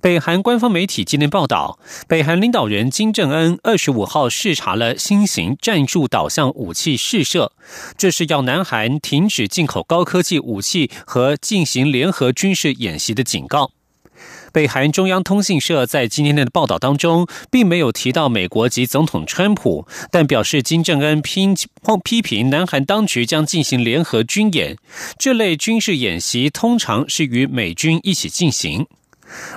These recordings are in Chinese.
北韩官方媒体今天报道，北韩领导人金正恩二十五号视察了新型战术导向武器试射，这是要南韩停止进口高科技武器和进行联合军事演习的警告。北韩中央通信社在今天的报道当中，并没有提到美国及总统川普，但表示金正恩批批评南韩当局将进行联合军演，这类军事演习通常是与美军一起进行。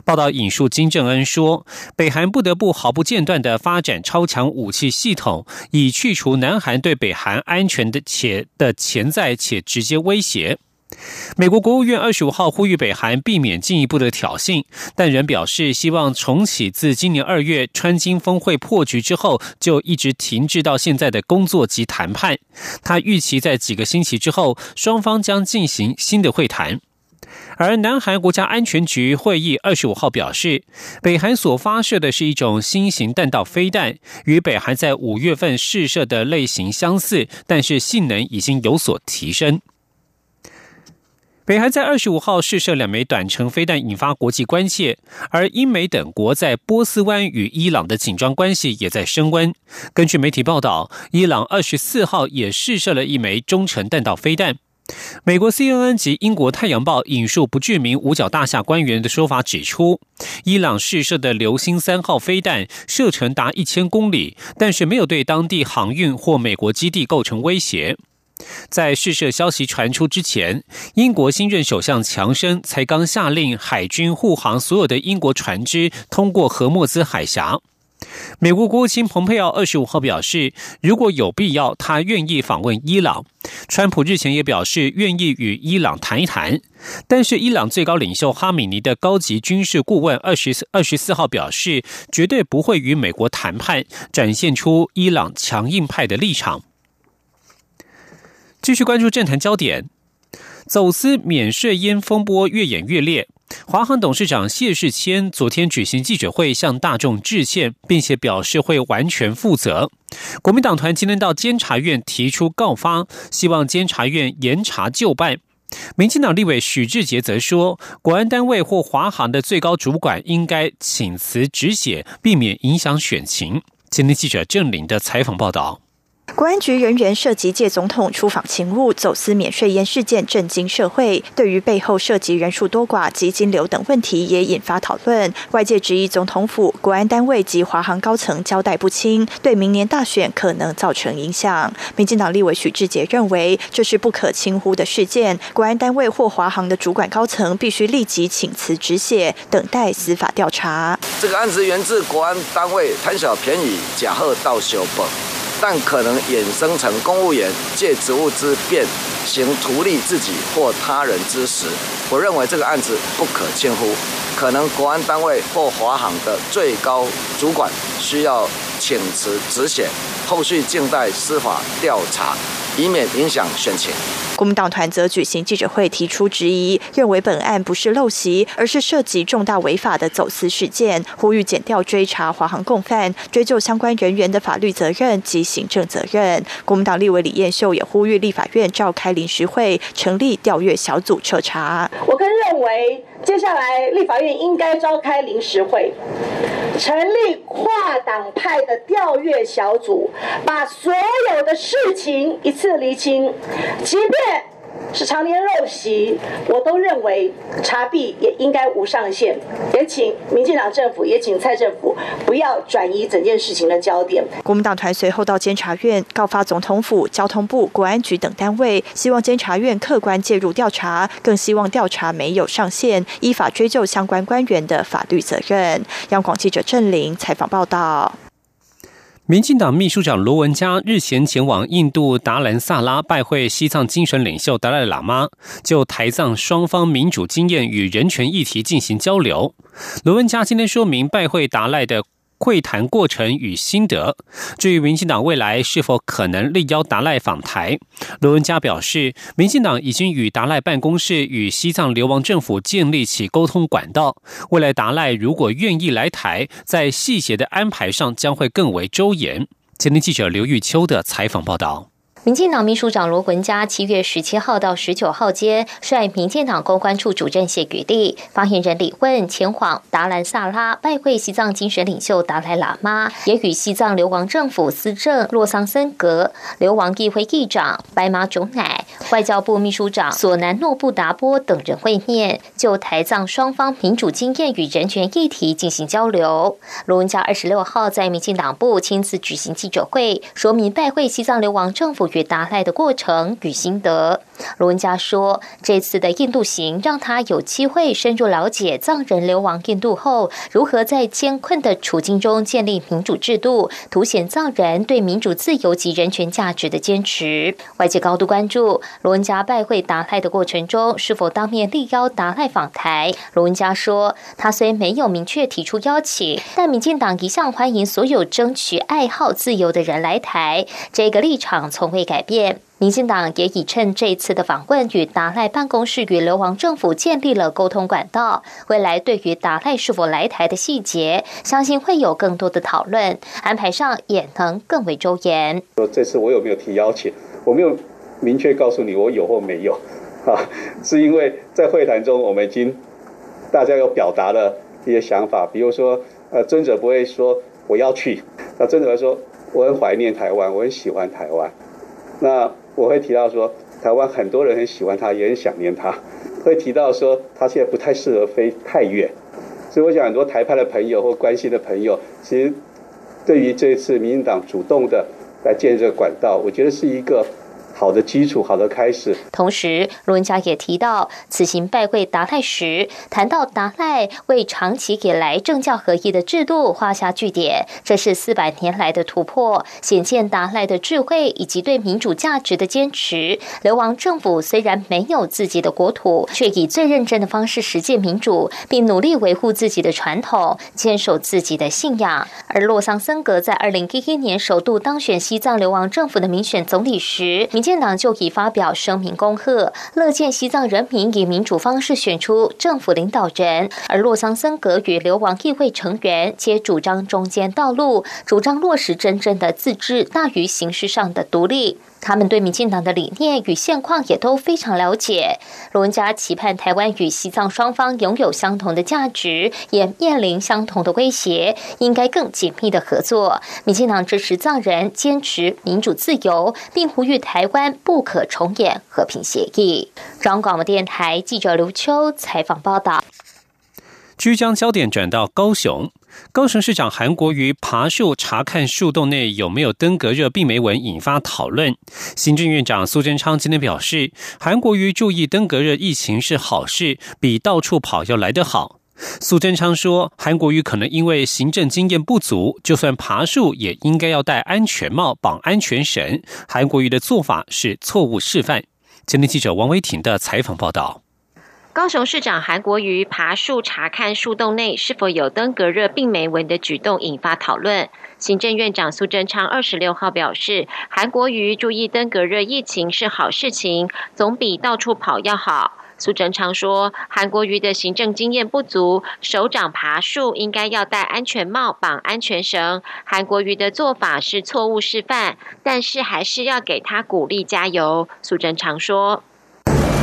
报道引述金正恩说：“北韩不得不毫不间断的发展超强武器系统，以去除南韩对北韩安全的且的潜在且直接威胁。”美国国务院二十五号呼吁北韩避免进一步的挑衅，但仍表示希望重启自今年二月川金峰会破局之后就一直停滞到现在的工作及谈判。他预期在几个星期之后，双方将进行新的会谈。而南韩国家安全局会议二十五号表示，北韩所发射的是一种新型弹道飞弹，与北韩在五月份试射的类型相似，但是性能已经有所提升。北韩在二十五号试射两枚短程飞弹，引发国际关切，而英美等国在波斯湾与伊朗的紧张关系也在升温。根据媒体报道，伊朗二十四号也试射了一枚中程弹道飞弹。美国 CNN 及英国《太阳报》引述不具名五角大厦官员的说法指出，伊朗试射的“流星三号”飞弹射程达一千公里，但是没有对当地航运或美国基地构成威胁。在试射消息传出之前，英国新任首相强生才刚下令海军护航所有的英国船只通过荷默兹海峡。美国国务卿蓬佩奥二十五号表示，如果有必要，他愿意访问伊朗。川普日前也表示愿意与伊朗谈一谈，但是伊朗最高领袖哈米尼的高级军事顾问二十二十四号表示，绝对不会与美国谈判，展现出伊朗强硬派的立场。继续关注政坛焦点，走私免税烟风波越演越烈。华航董事长谢世谦昨天举行记者会，向大众致歉，并且表示会完全负责。国民党团今天到监察院提出告发，希望监察院严查就办。民进党立委许志杰则说，国安单位或华航的最高主管应该请辞止血，避免影响选情。今天记者郑玲的采访报道。国安局人员涉及借总统出访勤务、走私免税烟事件震惊社会，对于背后涉及人数多寡及金流等问题也引发讨论。外界质疑总统府、国安单位及华航高层交代不清，对明年大选可能造成影响。民进党立委许志杰认为，这是不可轻忽的事件，国安单位或华航的主管高层必须立即请辞止血，等待司法调查。这个案子源自国安单位贪小便宜、假贺到修本。但可能衍生成公务员借职务之便行图利自己或他人之时，我认为这个案子不可轻忽，可能国安单位或华航的最高主管需要请辞止血，后续静待司法调查。以免影响选情。国民党团则举行记者会，提出质疑，认为本案不是陋习，而是涉及重大违法的走私事件，呼吁减调追查华航共犯，追究相关人员的法律责任及行政责任。国民党立委李彦秀也呼吁立法院召开临时会，成立调阅小组彻查。我更认为，接下来立法院应该召开临时会，成立跨党派的调阅小组，把所有的事情一次。厘清，即便是常年陋习，我都认为查弊也应该无上限。也请民进党政府，也请蔡政府不要转移整件事情的焦点。国民党团随后到监察院告发总统府、交通部、国安局等单位，希望监察院客观介入调查，更希望调查没有上限，依法追究相关官员的法律责任。央广记者郑玲采访报道。民进党秘书长罗文嘉日前前往印度达兰萨拉拜会西藏精神领袖达赖喇嘛，就台藏双方民主经验与人权议题进行交流。罗文嘉今天说明，拜会达赖的会谈过程与心得。至于民进党未来是否可能力邀达赖访台，罗文佳表示，民进党已经与达赖办公室与西藏流亡政府建立起沟通管道。未来达赖如果愿意来台，在细节的安排上将会更为周延。前天记者刘玉秋的采访报道。民进党秘书长罗文嘉七月十七号到十九号间，率民进党公关处主任谢宇立、发言人李问前往达兰萨拉拜会西藏精神领袖达赖喇嘛，也与西藏流亡政府司政洛桑森格、流亡议会议长白马种乃、外交部秘书长索南诺布达波等人会面，就台藏双方民主经验与人权议题进行交流。罗文嘉二十六号在民进党部亲自举行记者会，说明拜会西藏流亡政府。与达赖的过程与心得，罗文嘉说，这次的印度行让他有机会深入了解藏人流亡印度后，如何在艰困的处境中建立民主制度，凸显藏人对民主自由及人权价值的坚持。外界高度关注罗文嘉拜会达赖的过程中，是否当面力邀达赖访台。罗文嘉说，他虽没有明确提出邀请，但民进党一向欢迎所有争取爱好自由的人来台，这个立场从未。改变，民进党也已趁这次的访问，与达赖办公室与流亡政府建立了沟通管道。未来对于达赖是否来台的细节，相信会有更多的讨论，安排上也能更为周延。说这次我有没有提邀请？我没有明确告诉你我有或没有 啊，是因为在会谈中我们已经大家有表达了一些想法，比如说呃，尊者不会说我要去，那尊者会说我很怀念台湾，我很喜欢台湾。那我会提到说，台湾很多人很喜欢他，也很想念他。会提到说，他现在不太适合飞太远，所以我想很多台派的朋友或关心的朋友，其实对于这次民进党主动的来建设管道，我觉得是一个。好的基础，好的开始。同时，罗文嘉也提到，此行拜会达赖时，谈到达赖为长期以来政教合一的制度画下句点，这是四百年来的突破，显见达赖的智慧以及对民主价值的坚持。流亡政府虽然没有自己的国土，却以最认真的方式实践民主，并努力维护自己的传统，坚守自己的信仰。而洛桑森格在二零一一年首度当选西藏流亡政府的民选总理时，民建党就已发表声明恭贺，乐见西藏人民以民主方式选出政府领导人。而洛桑森格与流亡议会成员皆主张中间道路，主张落实真正的自治大于形式上的独立。他们对民进党的理念与现况也都非常了解。罗文嘉期盼台湾与西藏双方拥有相同的价值，也面临相同的威胁，应该更紧密的合作。民进党支持藏人坚持民主自由，并呼吁台湾不可重演和平协议。中央广播电台记者刘秋采访报道。据将焦点转到高雄。高雄市长韩国瑜爬树查看树洞内有没有登革热病媒蚊，引发讨论。行政院长苏贞昌今天表示，韩国瑜注意登革热疫情是好事，比到处跑要来得好。苏贞昌说，韩国瑜可能因为行政经验不足，就算爬树也应该要戴安全帽、绑安全绳。韩国瑜的做法是错误示范。今天记者王维婷的采访报道。高雄市长韩国瑜爬树查看树洞内是否有登革热病媒蚊的举动引发讨论。行政院长苏贞昌二十六号表示，韩国瑜注意登革热疫情是好事情，总比到处跑要好。苏贞昌说，韩国瑜的行政经验不足，首长爬树应该要戴安全帽、绑安全绳。韩国瑜的做法是错误示范，但是还是要给他鼓励加油。苏贞昌说。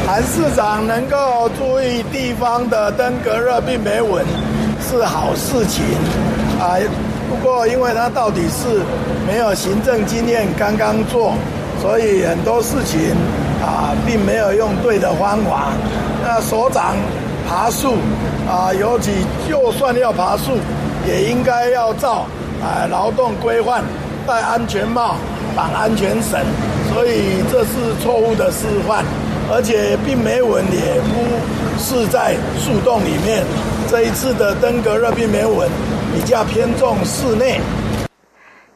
韩市长能够注意地方的登革热病没稳是好事情啊，不过因为他到底是没有行政经验，刚刚做，所以很多事情啊并没有用对的方法。那所长爬树啊，尤其就算要爬树，也应该要照啊劳动规范，戴安全帽、绑安全绳，所以这是错误的示范。而且并没蚊也不是在树洞里面。这一次的登革热并没蚊比较偏重室内。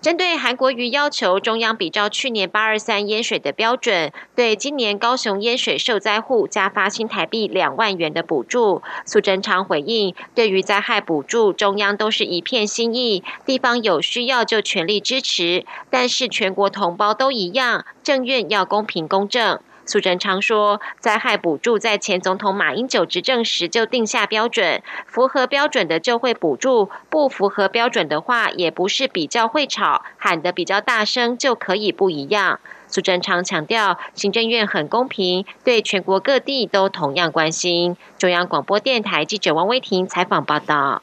针对韩国瑜要求中央比照去年八二三淹水的标准，对今年高雄淹水受灾户加发新台币两万元的补助，苏贞昌回应：对于灾害补助，中央都是一片心意，地方有需要就全力支持，但是全国同胞都一样，政院要公平公正。苏贞昌说，灾害补助在前总统马英九执政时就定下标准，符合标准的就会补助，不符合标准的话，也不是比较会吵，喊得比较大声就可以不一样。苏贞昌强调，行政院很公平，对全国各地都同样关心。中央广播电台记者王威婷采访报道。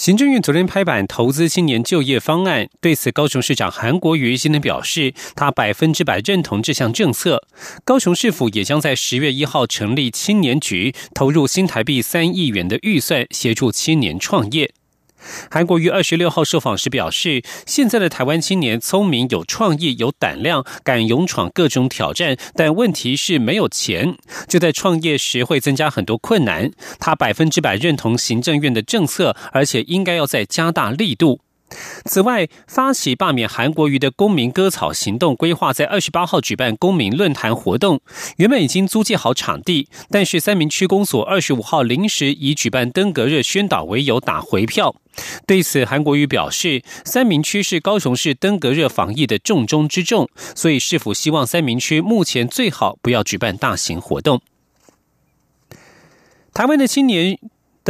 行政院昨天拍板投资青年就业方案，对此高雄市长韩国瑜今天表示，他百分之百认同这项政策。高雄市府也将在十月一号成立青年局，投入新台币三亿元的预算，协助青年创业。韩国于二十六号受访时表示，现在的台湾青年聪明、有创意、有胆量，敢勇闯各种挑战，但问题是没有钱，就在创业时会增加很多困难。他百分之百认同行政院的政策，而且应该要再加大力度。此外，发起罢免韩国瑜的公民割草行动规划在二十八号举办公民论坛活动。原本已经租借好场地，但是三明区公所二十五号临时以举办登革热宣导为由打回票。对此，韩国瑜表示，三明区是高雄市登革热防疫的重中之重，所以市府希望三明区目前最好不要举办大型活动。台湾的青年。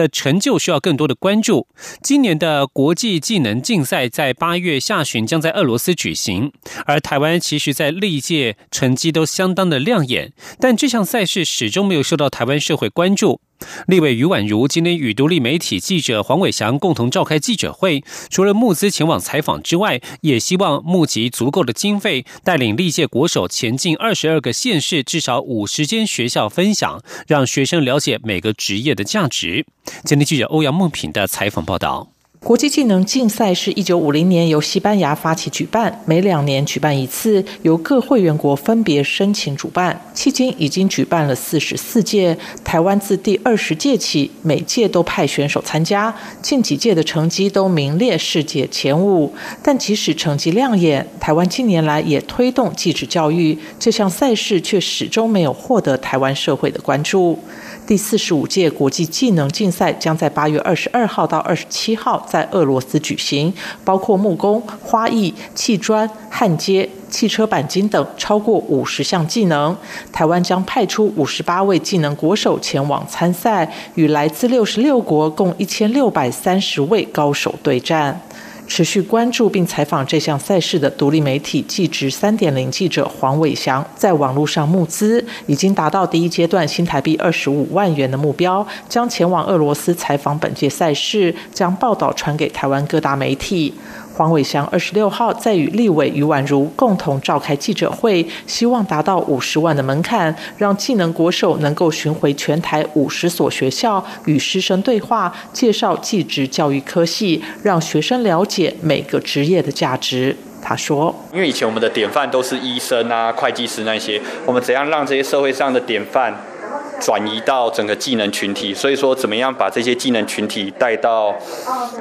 的成就需要更多的关注。今年的国际技能竞赛在八月下旬将在俄罗斯举行，而台湾其实在历届成绩都相当的亮眼，但这项赛事始终没有受到台湾社会关注。立委余婉如今天与独立媒体记者黄伟翔共同召开记者会，除了募资前往采访之外，也希望募集足够的经费，带领历届国手前进二十二个县市，至少五十间学校分享，让学生了解每个职业的价值。今天记者欧阳梦平的采访报道。国际技能竞赛是一九五零年由西班牙发起举办，每两年举办一次，由各会员国分别申请主办。迄今已经举办了四十四届，台湾自第二十届起，每届都派选手参加，近几届的成绩都名列世界前五。但即使成绩亮眼，台湾近年来也推动技职教育，这项赛事却始终没有获得台湾社会的关注。第四十五届国际技能竞赛将在八月二十二号到二十七号在俄罗斯举行，包括木工、花艺、砌砖、焊接、汽车钣金等超过五十项技能。台湾将派出五十八位技能国手前往参赛，与来自六十六国共一千六百三十位高手对战。持续关注并采访这项赛事的独立媒体记者三点零记者黄伟翔，在网络上募资已经达到第一阶段新台币二十五万元的目标，将前往俄罗斯采访本届赛事，将报道传给台湾各大媒体。黄伟翔二十六号在与立委余婉如共同召开记者会，希望达到五十万的门槛，让技能国手能够巡回全台五十所学校，与师生对话，介绍技职教育科系，让学生了解每个职业的价值。他说：“因为以前我们的典范都是医生啊、会计师那些，我们怎样让这些社会上的典范转移到整个技能群体？所以说，怎么样把这些技能群体带到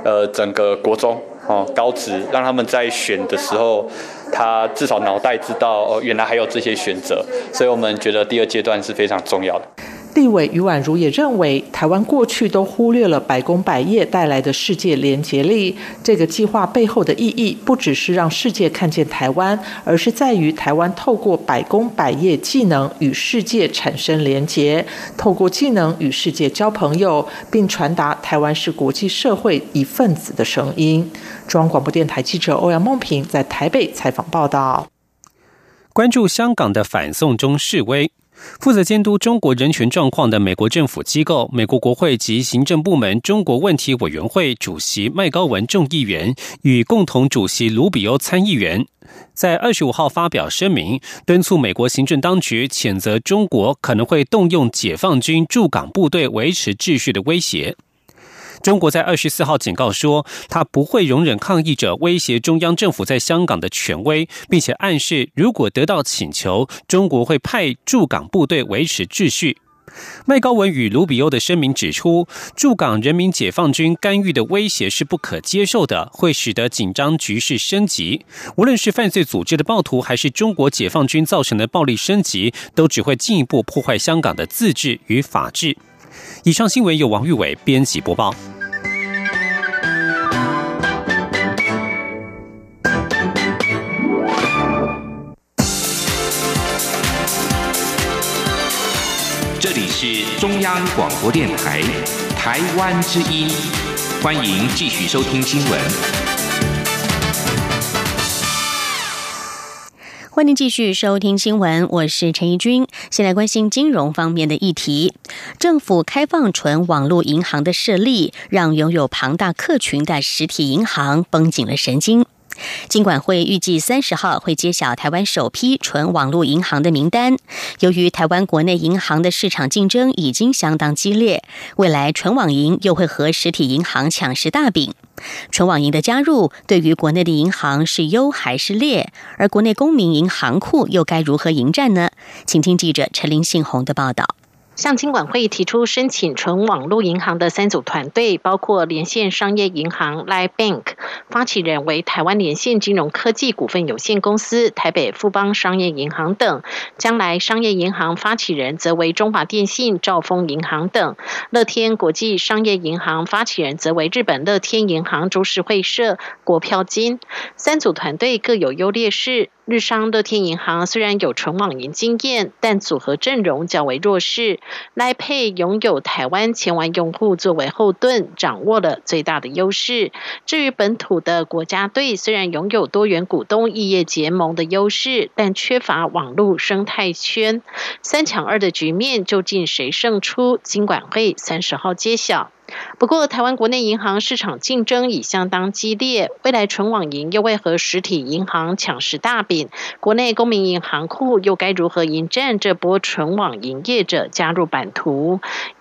呃整个国中？”哦，高职让他们在选的时候，他至少脑袋知道哦，原来还有这些选择，所以我们觉得第二阶段是非常重要的。立委余婉如也认为，台湾过去都忽略了百工百业带来的世界连结力。这个计划背后的意义，不只是让世界看见台湾，而是在于台湾透过百工百业技能与世界产生连结，透过技能与世界交朋友，并传达台湾是国际社会一份子的声音。中央广播电台记者欧阳梦平在台北采访报道。关注香港的反送中示威。负责监督中国人权状况的美国政府机构——美国国会及行政部门中国问题委员会主席麦高文众议员与共同主席卢比欧参议员，在二十五号发表声明，敦促美国行政当局谴责中国可能会动用解放军驻港部队维持秩序的威胁。中国在二十四号警告说，他不会容忍抗议者威胁中央政府在香港的权威，并且暗示如果得到请求，中国会派驻港部队维持秩序。麦高文与卢比欧的声明指出，驻港人民解放军干预的威胁是不可接受的，会使得紧张局势升级。无论是犯罪组织的暴徒，还是中国解放军造成的暴力升级，都只会进一步破坏香港的自治与法治。以上新闻由王玉伟编辑播报。这里是中央广播电台台湾之音，欢迎继续收听新闻。欢迎继续收听新闻，我是陈怡君。先来关心金融方面的议题。政府开放纯网络银行的设立，让拥有庞大客群的实体银行绷紧了神经。金管会预计三十号会揭晓台湾首批纯网络银行的名单。由于台湾国内银行的市场竞争已经相当激烈，未来纯网银又会和实体银行抢食大饼。纯网银的加入，对于国内的银行是优还是劣？而国内公民银行库又该如何迎战呢？请听记者陈林信宏的报道。向金管会提出申请纯网络银行的三组团队，包括连线商业银行 Line Bank，发起人为台湾连线金融科技股份有限公司、台北富邦商业银行等；将来商业银行发起人则为中华电信、兆丰银行等；乐天国际商业银行发起人则为日本乐天银行株式会社、国票金。三组团队各有优劣势。日商乐天银行虽然有纯网银经验，但组合阵容较为弱势。赖佩拥有台湾千万用户作为后盾，掌握了最大的优势。至于本土的国家队，虽然拥有多元股东异业结盟的优势，但缺乏网络生态圈。三强二的局面究竟谁胜出？金管会三十号揭晓。不过，台湾国内银行市场竞争已相当激烈，未来纯网银又为何实体银行抢食大饼，国内公民银行库又该如何迎战这波纯网营业者加入版图？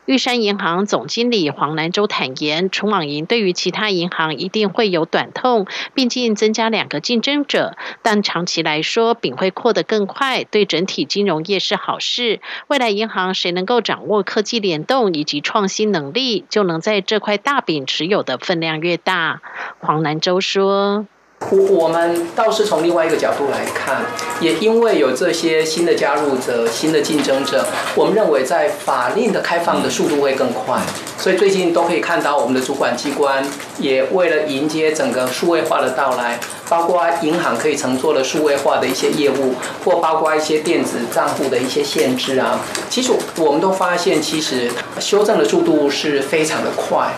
玉山银行总经理黄南洲坦言，纯网银对于其他银行一定会有短痛，毕竟增加两个竞争者，但长期来说饼会扩得更快，对整体金融业是好事。未来银行谁能够掌握科技联动以及创新能力，就能在这块大饼持有的分量越大。黄南洲说。我们倒是从另外一个角度来看，也因为有这些新的加入者、新的竞争者，我们认为在法令的开放的速度会更快。所以最近都可以看到，我们的主管机关也为了迎接整个数位化的到来，包括银行可以乘坐的数位化的一些业务，或包括一些电子账户的一些限制啊，其实我们都发现，其实修正的速度是非常的快。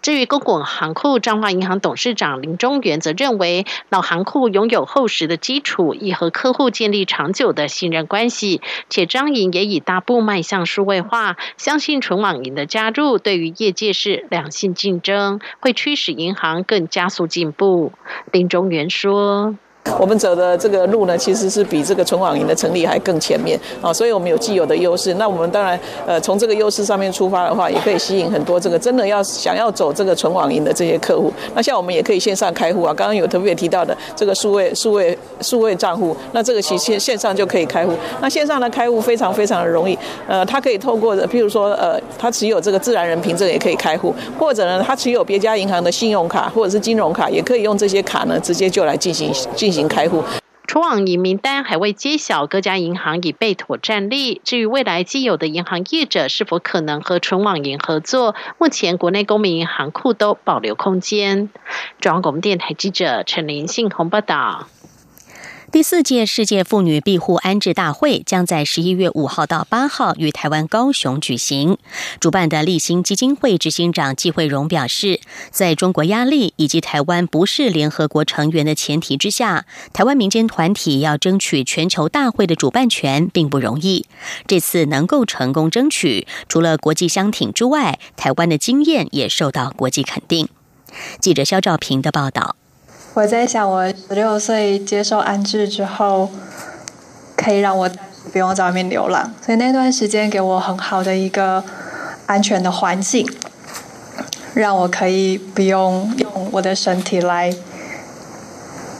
至于公共行库彰化银行董事长林中元则认为，老行库拥有厚实的基础，已和客户建立长久的信任关系，且张银也已大步迈向数位化，相信纯网银的加入对于业界是良性竞争，会驱使银行更加速进步。林中元说。我们走的这个路呢，其实是比这个纯网银的成立还更前面啊，所以我们有既有的优势。那我们当然，呃，从这个优势上面出发的话，也可以吸引很多这个真的要想要走这个纯网银的这些客户。那像我们也可以线上开户啊，刚刚有特别提到的这个数位数位数位账户，那这个其线线上就可以开户。那线上的开户非常非常的容易，呃，它可以透过的，譬如说，呃，它持有这个自然人凭证也可以开户，或者呢，它持有别家银行的信用卡或者是金融卡，也可以用这些卡呢，直接就来进行进行。开户，除网银名单还未揭晓，各家银行已备妥战力。至于未来既有的银行业者是否可能和纯网银合作，目前国内公民银行库都保留空间。中央广播电台记者陈林信宏报道。第四届世界妇女庇护安置大会将在十一月五号到八号于台湾高雄举行。主办的立新基金会执行长季慧荣表示，在中国压力以及台湾不是联合国成员的前提之下，台湾民间团体要争取全球大会的主办权并不容易。这次能够成功争取，除了国际相挺之外，台湾的经验也受到国际肯定。记者肖兆平的报道。我在想，我十六岁接受安置之后，可以让我不用在外面流浪，所以那段时间给我很好的一个安全的环境，让我可以不用用我的身体来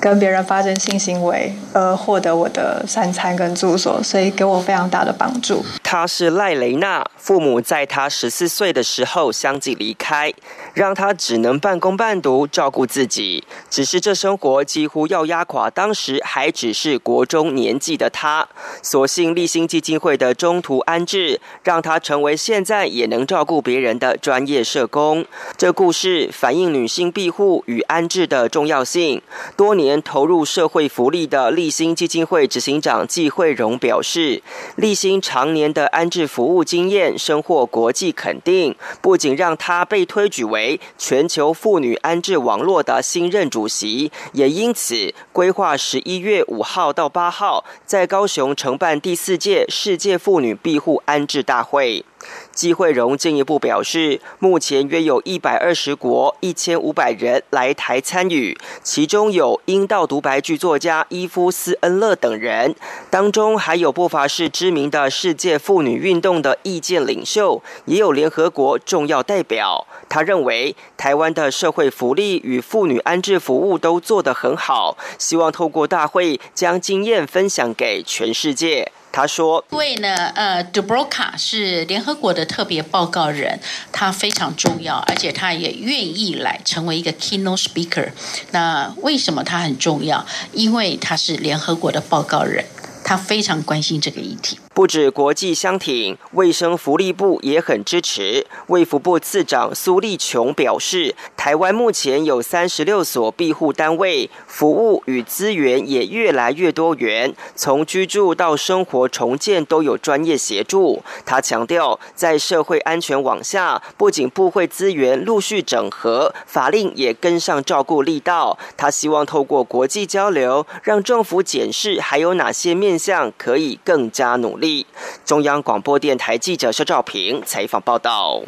跟别人发生性行为，而获得我的三餐跟住所，所以给我非常大的帮助。她是赖雷娜，父母在她十四岁的时候相继离开，让她只能半工半读照顾自己。只是这生活几乎要压垮当时还只是国中年纪的她。所幸立新基金会的中途安置，让她成为现在也能照顾别人的专业社工。这故事反映女性庇护与安置的重要性。多年投入社会福利的立新基金会执行长季慧荣表示，立新常年的安置服务经验深获国际肯定，不仅让他被推举为全球妇女安置网络的新任主席，也因此规划十一月五号到八号在高雄承办第四届世界妇女庇护安置大会。季慧荣进一步表示，目前约有一百二十国一千五百人来台参与，其中有英道独白剧作家伊夫斯恩勒等人，当中还有不乏是知名的世界妇女运动的意见领袖，也有联合国重要代表。他认为，台湾的社会福利与妇女安置服务都做得很好，希望透过大会将经验分享给全世界。他说：“因为呢，呃，Dubroka 是联合国的特别报告人，他非常重要，而且他也愿意来成为一个 keynote speaker。那为什么他很重要？因为他是联合国的报告人，他非常关心这个议题。”不止国际相挺，卫生福利部也很支持。卫福部次长苏立琼表示，台湾目前有三十六所庇护单位，服务与资源也越来越多元，从居住到生活重建都有专业协助。他强调，在社会安全网下，不仅部会资源陆续整合，法令也跟上照顾力道。他希望透过国际交流，让政府检视还有哪些面向可以更加努力。中央广播电台记者肖兆平采访报道。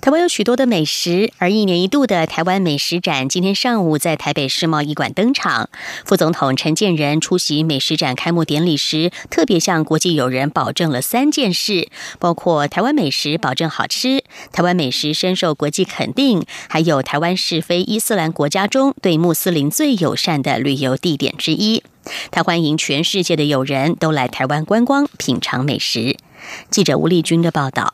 台湾有许多的美食，而一年一度的台湾美食展今天上午在台北世贸艺馆登场。副总统陈建仁出席美食展开幕典礼时，特别向国际友人保证了三件事，包括台湾美食保证好吃，台湾美食深受国际肯定，还有台湾是非伊斯兰国家中对穆斯林最友善的旅游地点之一。他欢迎全世界的友人都来台湾观光品尝美食。记者吴丽君的报道。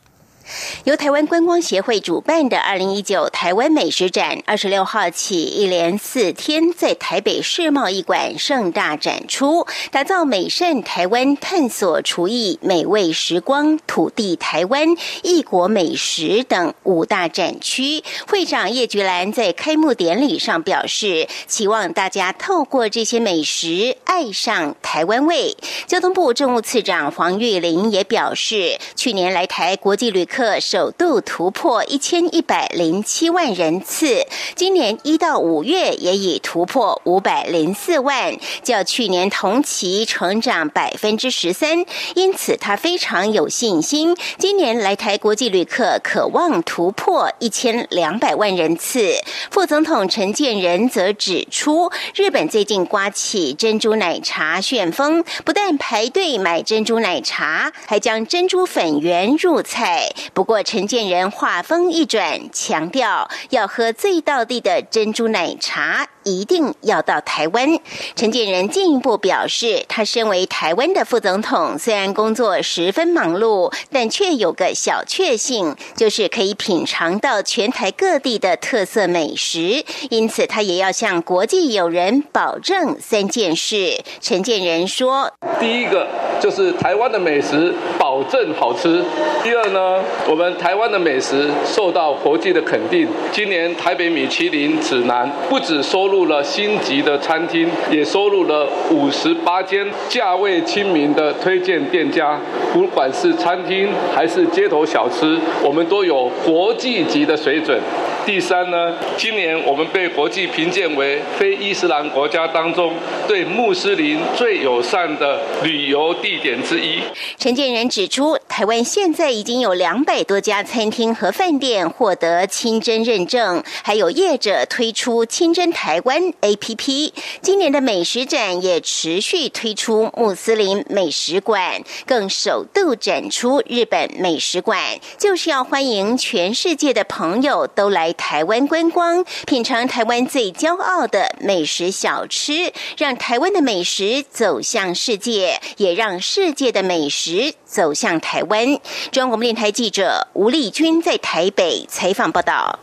由台湾观光协会主办的二零一九台湾美食展，二十六号起一连四天在台北世贸艺馆盛大展出，打造美善台湾、探索厨艺美味时光、土地台湾、异国美食等五大展区。会长叶菊兰在开幕典礼上表示，期望大家透过这些美食爱上台湾味。交通部政务次长黄玉玲也表示，去年来台国际旅客。客首度突破一千一百零七万人次，今年一到五月也已突破五百零四万，较去年同期成长百分之十三。因此，他非常有信心，今年来台国际旅客渴望突破一千两百万人次。副总统陈建仁则指出，日本最近刮起珍珠奶茶旋风，不但排队买珍珠奶茶，还将珍珠粉圆入菜。不过，陈建仁话锋一转，强调要喝最道地的珍珠奶茶。一定要到台湾。陈建仁进一步表示，他身为台湾的副总统，虽然工作十分忙碌，但却有个小确幸，就是可以品尝到全台各地的特色美食。因此，他也要向国际友人保证三件事。陈建仁说：“第一个就是台湾的美食保证好吃；第二呢，我们台湾的美食受到国际的肯定。今年台北米其林指南不止收录。”了星级的餐厅，也收录了五十八间价位亲民的推荐店家。不管是餐厅还是街头小吃，我们都有国际级的水准。第三呢，今年我们被国际评鉴为非伊斯兰国家当中对穆斯林最友善的旅游地点之一。陈建仁指出，台湾现在已经有两百多家餐厅和饭店获得清真认证，还有业者推出清真台湾 APP。今年的美食展也持续推出穆斯林美食馆，更首度展出日本美食馆，就是要欢迎全世界的朋友都来。台湾观光，品尝台湾最骄傲的美食小吃，让台湾的美食走向世界，也让世界的美食走向台湾。中央广播电台记者吴丽君在台北采访报道。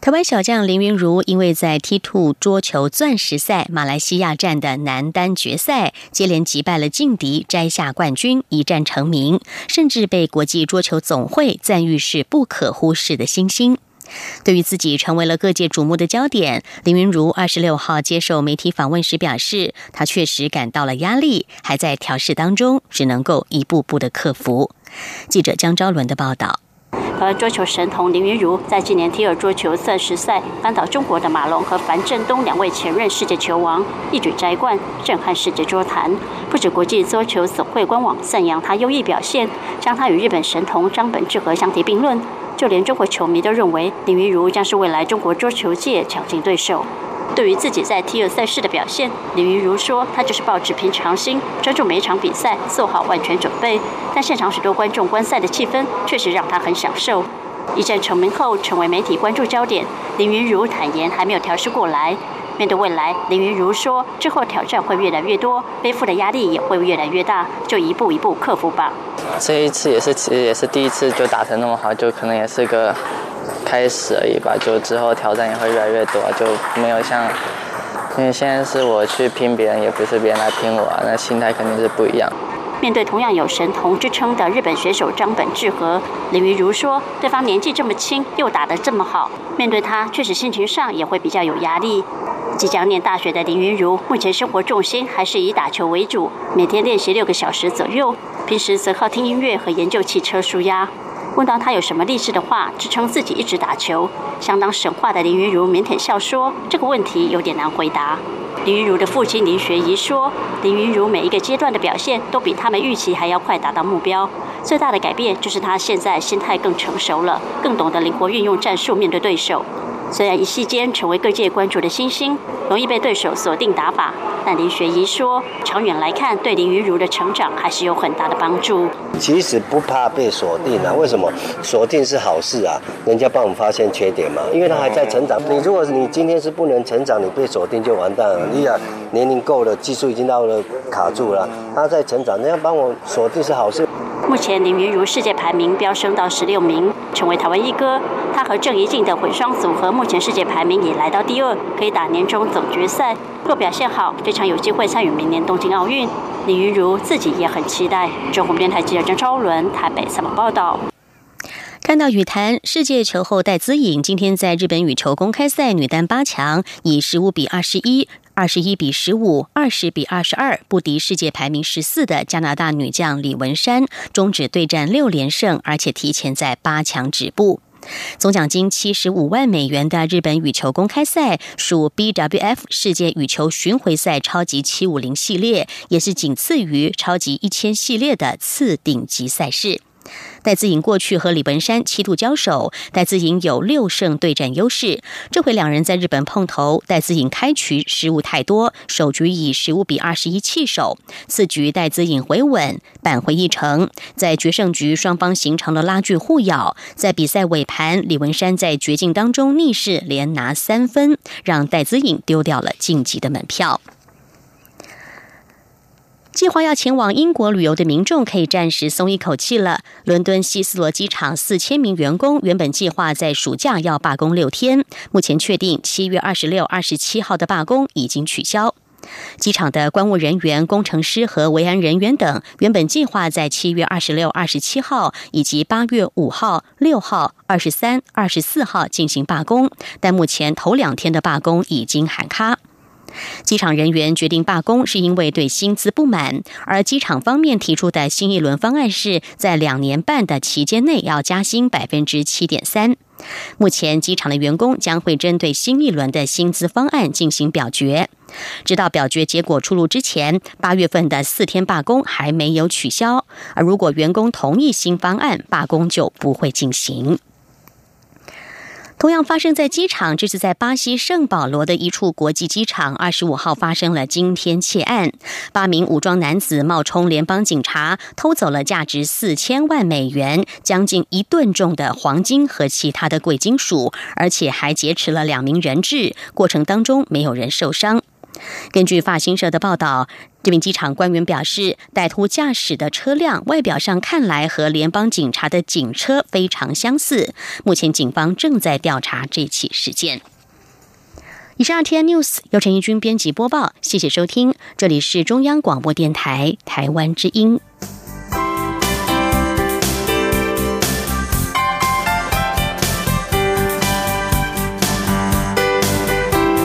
台湾小将林云如因为在 T Two 桌球钻石赛马来西亚站的男单决赛接连击败了劲敌，摘下冠军，一战成名，甚至被国际桌球总会赞誉是不可忽视的新星。对于自己成为了各界瞩目的焦点，林云如二十六号接受媒体访问时表示，他确实感到了压力，还在调试当中，只能够一步步的克服。记者江昭伦的报道。和桌球神童林云如在今年 T 二桌球钻石赛扳倒中国的马龙和樊振东两位前任世界球王，一举摘冠，震撼世界桌坛。不止国际桌球总会官网赞扬他优异表现，将他与日本神童张本智和相提并论，就连中国球迷都认为林云如将是未来中国桌球界强劲对手。对于自己在 T 二赛事的表现，李云如说：“他就是抱持平常心，专注每一场比赛，做好万全准备。但现场许多观众观赛的气氛，确实让他很享受。一战成名后，成为媒体关注焦点。林云如坦言还没有调试过来。面对未来，林云如说：之后挑战会越来越多，背负的压力也会越来越大，就一步一步克服吧。这一次也是，其实也是第一次就打成那么好，就可能也是个。”开始而已吧，就之后挑战也会越来越多，就没有像，因为现在是我去拼别人，也不是别人来拼我，那心态肯定是不一样。面对同样有神童之称的日本选手张本智和，林云如说，对方年纪这么轻，又打得这么好，面对他确实心情上也会比较有压力。即将念大学的林云如，目前生活重心还是以打球为主，每天练习六个小时左右，平时则靠听音乐和研究汽车舒压。问到他有什么励志的话支撑自己一直打球，相当神话的林云如腼腆笑说：“这个问题有点难回答。”林云如的父亲林学仪说：“林云如每一个阶段的表现都比他们预期还要快达到目标，最大的改变就是他现在心态更成熟了，更懂得灵活运用战术面对对手。”虽然一夕间成为各界关注的新星，容易被对手锁定打法，但林学仪说，长远来看，对林云如的成长还是有很大的帮助。其实不怕被锁定啊，为什么？锁定是好事啊，人家帮我们发现缺点嘛，因为他还在成长。你如果你今天是不能成长，你被锁定就完蛋了。你啊，年龄够了，技术已经到了卡住了，他在成长，人家帮我锁定是好事。目前林云如世界排名飙升到十六名，成为台湾一哥。他和郑怡静的混双组合目前世界排名也来到第二，可以打年终总决赛。若表现好，非常有机会参与明年东京奥运。林云如自己也很期待。中国电台记者张超伦台北采访报道。看到羽坛世界球后戴资颖今天在日本羽球公开赛女单八强以十五比二十一。二十一比十五，二十比二十二，不敌世界排名十四的加拿大女将李文山，终止对战六连胜，而且提前在八强止步。总奖金七十五万美元的日本羽球公开赛属 BWF 世界羽球巡回赛超级七五零系列，也是仅次于超级一千系列的次顶级赛事。戴资颖过去和李文山七度交手，戴资颖有六胜对战优势。这回两人在日本碰头，戴资颖开局失误太多，首局以十五比二十一弃守。次局戴资颖回稳，扳回一城。在决胜局，双方形成了拉锯互咬。在比赛尾盘，李文山在绝境当中逆势连拿三分，让戴资颖丢掉了晋级的门票。计划要前往英国旅游的民众可以暂时松一口气了。伦敦希斯罗机场四千名员工原本计划在暑假要罢工六天，目前确定七月二十六、二十七号的罢工已经取消。机场的关务人员、工程师和维安人员等原本计划在七月二十六、二十七号以及八月五号、六号、二十三、二十四号进行罢工，但目前头两天的罢工已经喊卡。机场人员决定罢工，是因为对薪资不满。而机场方面提出的新一轮方案是在两年半的期间内要加薪百分之七点三。目前，机场的员工将会针对新一轮的薪资方案进行表决。直到表决结果出炉之前，八月份的四天罢工还没有取消。而如果员工同意新方案，罢工就不会进行。同样发生在机场，这是在巴西圣保罗的一处国际机场，二十五号发生了惊天窃案。八名武装男子冒充联邦警察，偷走了价值四千万美元、将近一吨重的黄金和其他的贵金属，而且还劫持了两名人质。过程当中没有人受伤。根据法新社的报道，这名机场官员表示，歹徒驾驶的车辆外表上看来和联邦警察的警车非常相似。目前警方正在调查这起事件。以上 T N News 由陈义军编辑播报，谢谢收听，这里是中央广播电台台湾之音。